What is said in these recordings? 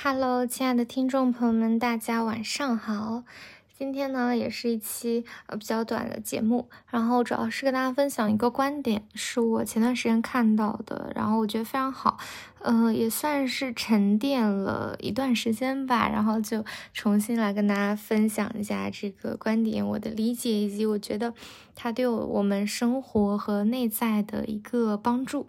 Hello，亲爱的听众朋友们，大家晚上好。今天呢，也是一期呃比较短的节目，然后主要是跟大家分享一个观点，是我前段时间看到的，然后我觉得非常好，呃，也算是沉淀了一段时间吧，然后就重新来跟大家分享一下这个观点，我的理解以及我觉得它对我们生活和内在的一个帮助。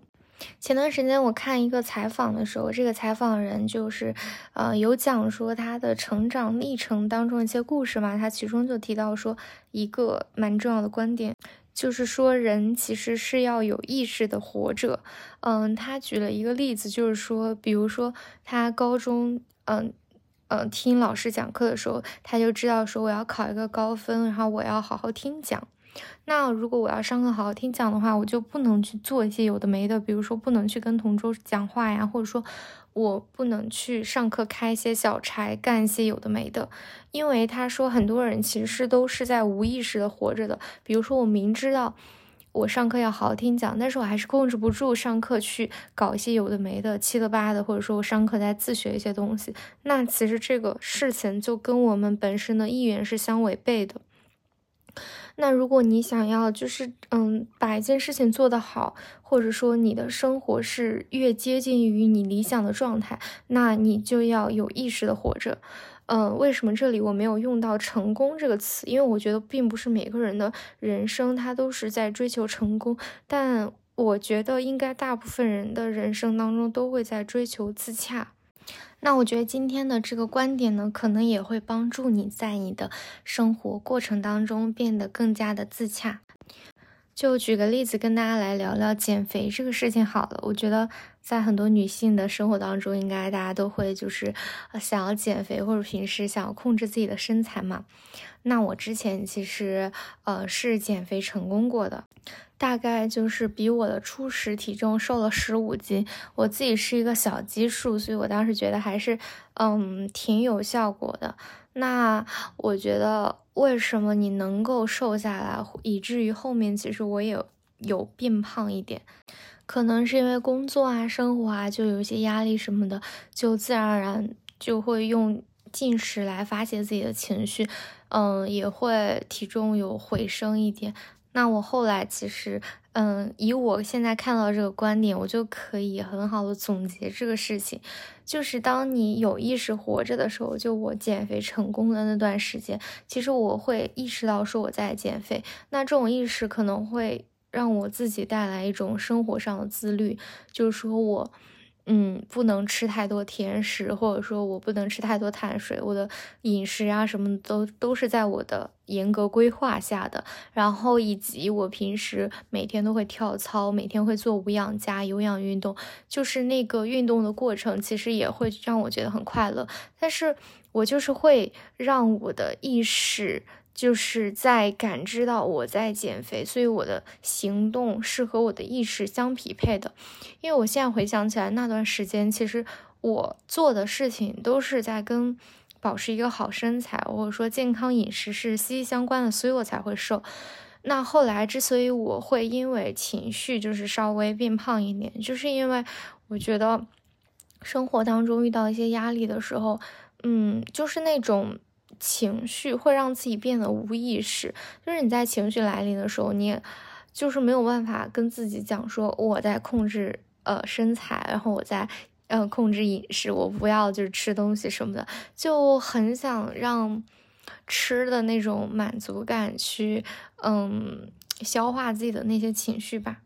前段时间我看一个采访的时候，这个采访人就是，呃，有讲说他的成长历程当中一些故事嘛。他其中就提到说一个蛮重要的观点，就是说人其实是要有意识的活着。嗯，他举了一个例子，就是说，比如说他高中，嗯嗯，听老师讲课的时候，他就知道说我要考一个高分，然后我要好好听讲。那如果我要上课好好听讲的话，我就不能去做一些有的没的，比如说不能去跟同桌讲话呀，或者说我不能去上课开一些小差，干一些有的没的。因为他说很多人其实都是在无意识的活着的。比如说我明知道我上课要好好听讲，但是我还是控制不住上课去搞一些有的没的、七的八的，或者说我上课在自学一些东西。那其实这个事情就跟我们本身的意愿是相违背的。那如果你想要就是嗯把一件事情做得好，或者说你的生活是越接近于你理想的状态，那你就要有意识的活着。嗯，为什么这里我没有用到成功这个词？因为我觉得并不是每个人的人生他都是在追求成功，但我觉得应该大部分人的人生当中都会在追求自洽。那我觉得今天的这个观点呢，可能也会帮助你在你的生活过程当中变得更加的自洽。就举个例子，跟大家来聊聊减肥这个事情好了。我觉得在很多女性的生活当中，应该大家都会就是想要减肥，或者平时想要控制自己的身材嘛。那我之前其实呃是减肥成功过的。大概就是比我的初始体重瘦了十五斤，我自己是一个小基数，所以我当时觉得还是，嗯，挺有效果的。那我觉得为什么你能够瘦下来，以至于后面其实我也有变胖一点，可能是因为工作啊、生活啊，就有一些压力什么的，就自然而然就会用进食来发泄自己的情绪，嗯，也会体重有回升一点。那我后来其实，嗯，以我现在看到这个观点，我就可以很好的总结这个事情，就是当你有意识活着的时候，就我减肥成功的那段时间，其实我会意识到说我在减肥，那这种意识可能会让我自己带来一种生活上的自律，就是说我。嗯，不能吃太多甜食，或者说我不能吃太多碳水，我的饮食啊什么都都是在我的严格规划下的。然后以及我平时每天都会跳操，每天会做无氧加有氧运动，就是那个运动的过程，其实也会让我觉得很快乐。但是我就是会让我的意识。就是在感知到我在减肥，所以我的行动是和我的意识相匹配的。因为我现在回想起来，那段时间其实我做的事情都是在跟保持一个好身材或者说健康饮食是息息相关的，所以我才会瘦。那后来之所以我会因为情绪就是稍微变胖一点，就是因为我觉得生活当中遇到一些压力的时候，嗯，就是那种。情绪会让自己变得无意识，就是你在情绪来临的时候，你也就是没有办法跟自己讲说我在控制呃身材，然后我在呃控制饮食，我不要就是吃东西什么的，就很想让吃的那种满足感去嗯消化自己的那些情绪吧。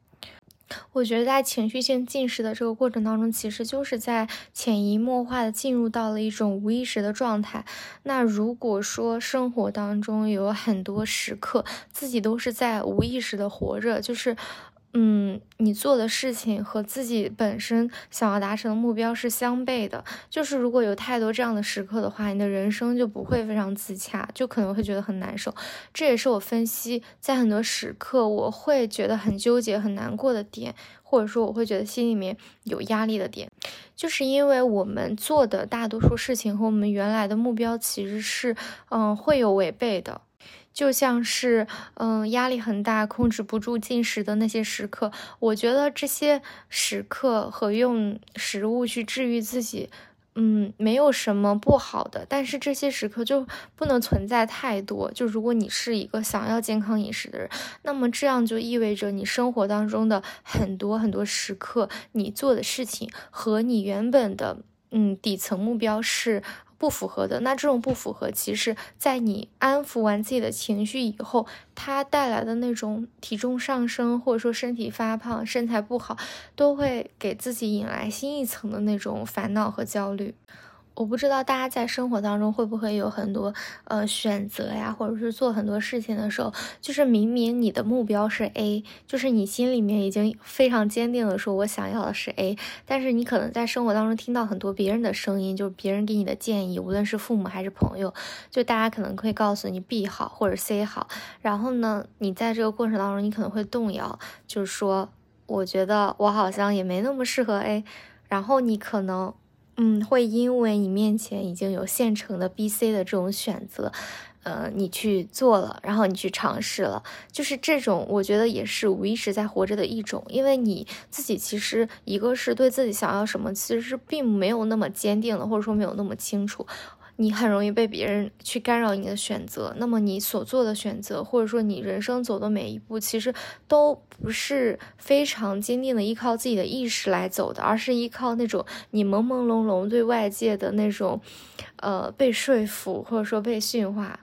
我觉得在情绪性进食的这个过程当中，其实就是在潜移默化的进入到了一种无意识的状态。那如果说生活当中有很多时刻，自己都是在无意识的活着，就是。嗯，你做的事情和自己本身想要达成的目标是相悖的。就是如果有太多这样的时刻的话，你的人生就不会非常自洽，就可能会觉得很难受。这也是我分析在很多时刻我会觉得很纠结、很难过的点，或者说我会觉得心里面有压力的点，就是因为我们做的大多数事情和我们原来的目标其实是，嗯，会有违背的。就像是，嗯，压力很大，控制不住进食的那些时刻，我觉得这些时刻和用食物去治愈自己，嗯，没有什么不好的，但是这些时刻就不能存在太多。就如果你是一个想要健康饮食的人，那么这样就意味着你生活当中的很多很多时刻，你做的事情和你原本的嗯底层目标是不符合的。那这种不符合，其实在你安抚完自己的情绪以后，它带来的那种体重上升，或者说身体发胖、身材不好，都会给自己引来新一层的那种烦恼和焦虑。我不知道大家在生活当中会不会有很多呃选择呀，或者是做很多事情的时候，就是明明你的目标是 A，就是你心里面已经非常坚定的说，我想要的是 A，但是你可能在生活当中听到很多别人的声音，就是别人给你的建议，无论是父母还是朋友，就大家可能会告诉你 B 好或者 C 好，然后呢，你在这个过程当中，你可能会动摇，就是说，我觉得我好像也没那么适合 A，然后你可能。嗯，会因为你面前已经有现成的 B、C 的这种选择，呃，你去做了，然后你去尝试了，就是这种，我觉得也是无意识在活着的一种，因为你自己其实一个是对自己想要什么，其实是并没有那么坚定的，或者说没有那么清楚。你很容易被别人去干扰你的选择，那么你所做的选择，或者说你人生走的每一步，其实都不是非常坚定的依靠自己的意识来走的，而是依靠那种你朦朦胧胧对外界的那种，呃，被说服或者说被驯化。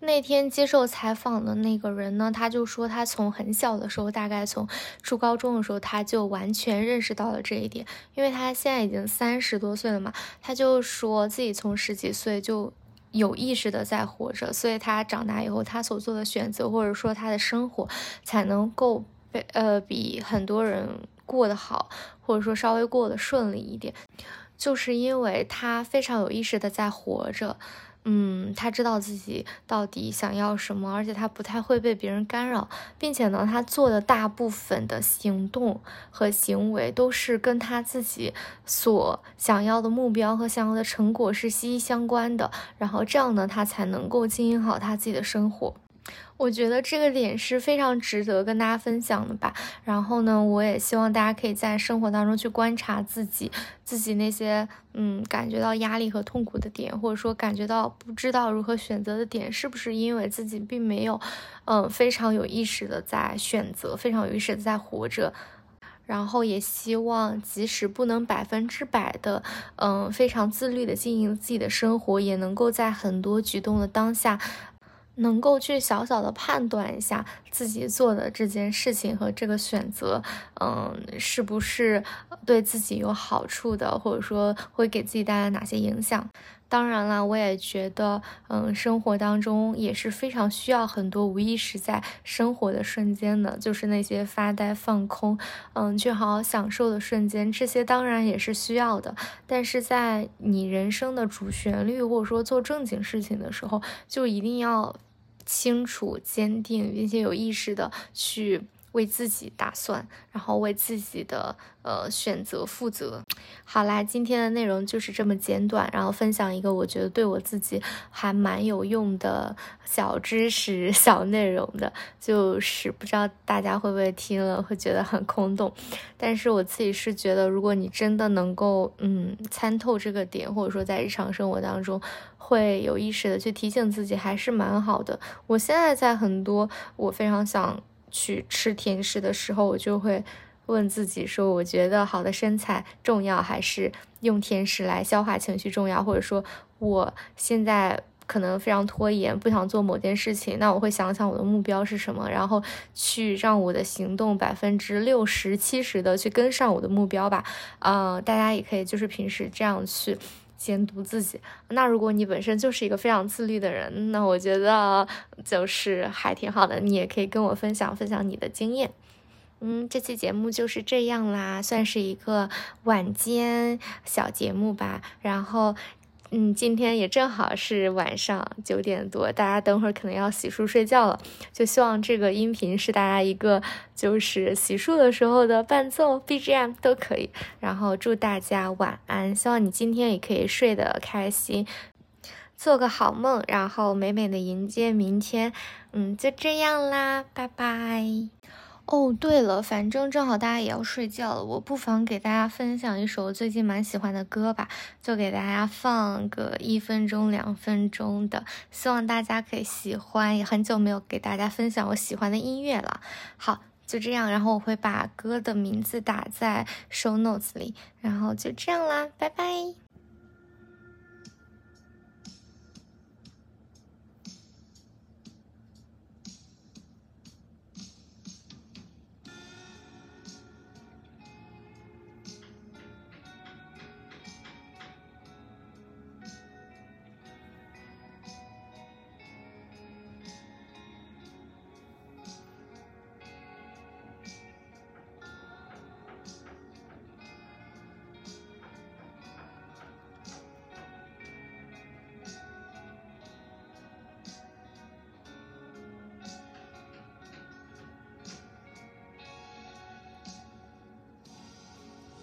那天接受采访的那个人呢，他就说他从很小的时候，大概从初高中的时候，他就完全认识到了这一点。因为他现在已经三十多岁了嘛，他就说自己从十几岁就有意识的在活着，所以他长大以后，他所做的选择或者说他的生活才能够被呃比很多人过得好，或者说稍微过得顺利一点，就是因为他非常有意识的在活着。嗯，他知道自己到底想要什么，而且他不太会被别人干扰，并且呢，他做的大部分的行动和行为都是跟他自己所想要的目标和想要的成果是息息相关的。然后这样呢，他才能够经营好他自己的生活。我觉得这个点是非常值得跟大家分享的吧。然后呢，我也希望大家可以在生活当中去观察自己，自己那些嗯感觉到压力和痛苦的点，或者说感觉到不知道如何选择的点，是不是因为自己并没有嗯非常有意识的在选择，非常有意识的在活着。然后也希望，即使不能百分之百的嗯非常自律的经营自己的生活，也能够在很多举动的当下。能够去小小的判断一下自己做的这件事情和这个选择，嗯，是不是对自己有好处的，或者说会给自己带来哪些影响？当然了，我也觉得，嗯，生活当中也是非常需要很多无意识在生活的瞬间的，就是那些发呆、放空，嗯，去好好享受的瞬间，这些当然也是需要的。但是在你人生的主旋律或者说做正经事情的时候，就一定要。清楚、坚定，并且有意识的去为自己打算，然后为自己的呃选择负责。好啦，今天的内容就是这么简短，然后分享一个我觉得对我自己还蛮有用的小知识、小内容的，就是不知道大家会不会听了会觉得很空洞，但是我自己是觉得，如果你真的能够嗯参透这个点，或者说在日常生活当中。会有意识的去提醒自己，还是蛮好的。我现在在很多我非常想去吃甜食的时候，我就会问自己说：我觉得好的身材重要，还是用甜食来消化情绪重要？或者说，我现在可能非常拖延，不想做某件事情，那我会想想我的目标是什么，然后去让我的行动百分之六十、七十的去跟上我的目标吧。啊，大家也可以就是平时这样去。监督自己。那如果你本身就是一个非常自律的人，那我觉得就是还挺好的。你也可以跟我分享分享你的经验。嗯，这期节目就是这样啦，算是一个晚间小节目吧。然后。嗯，今天也正好是晚上九点多，大家等会儿可能要洗漱睡觉了，就希望这个音频是大家一个就是洗漱的时候的伴奏 BGM 都可以。然后祝大家晚安，希望你今天也可以睡得开心，做个好梦，然后美美的迎接明天。嗯，就这样啦，拜拜。哦，对了，反正正好大家也要睡觉了，我不妨给大家分享一首最近蛮喜欢的歌吧，就给大家放个一分钟、两分钟的，希望大家可以喜欢。也很久没有给大家分享我喜欢的音乐了。好，就这样，然后我会把歌的名字打在 show notes 里，然后就这样啦，拜拜。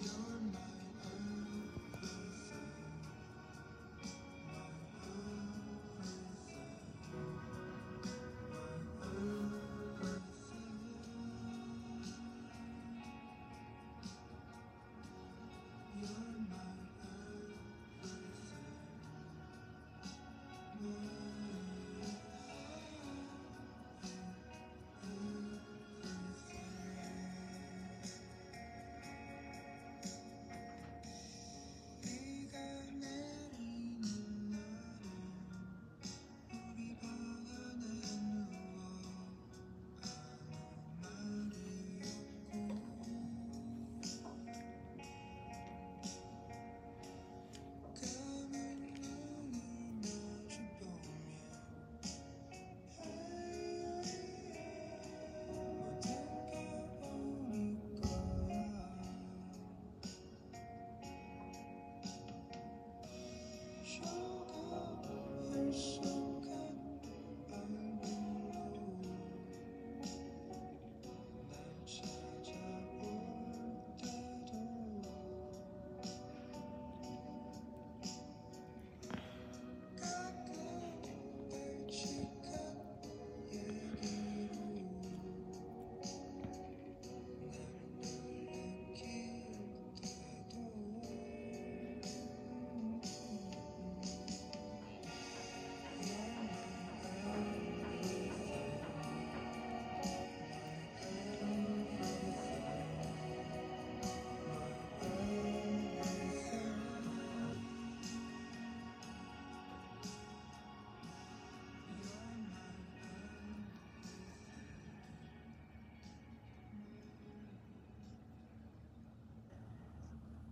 说。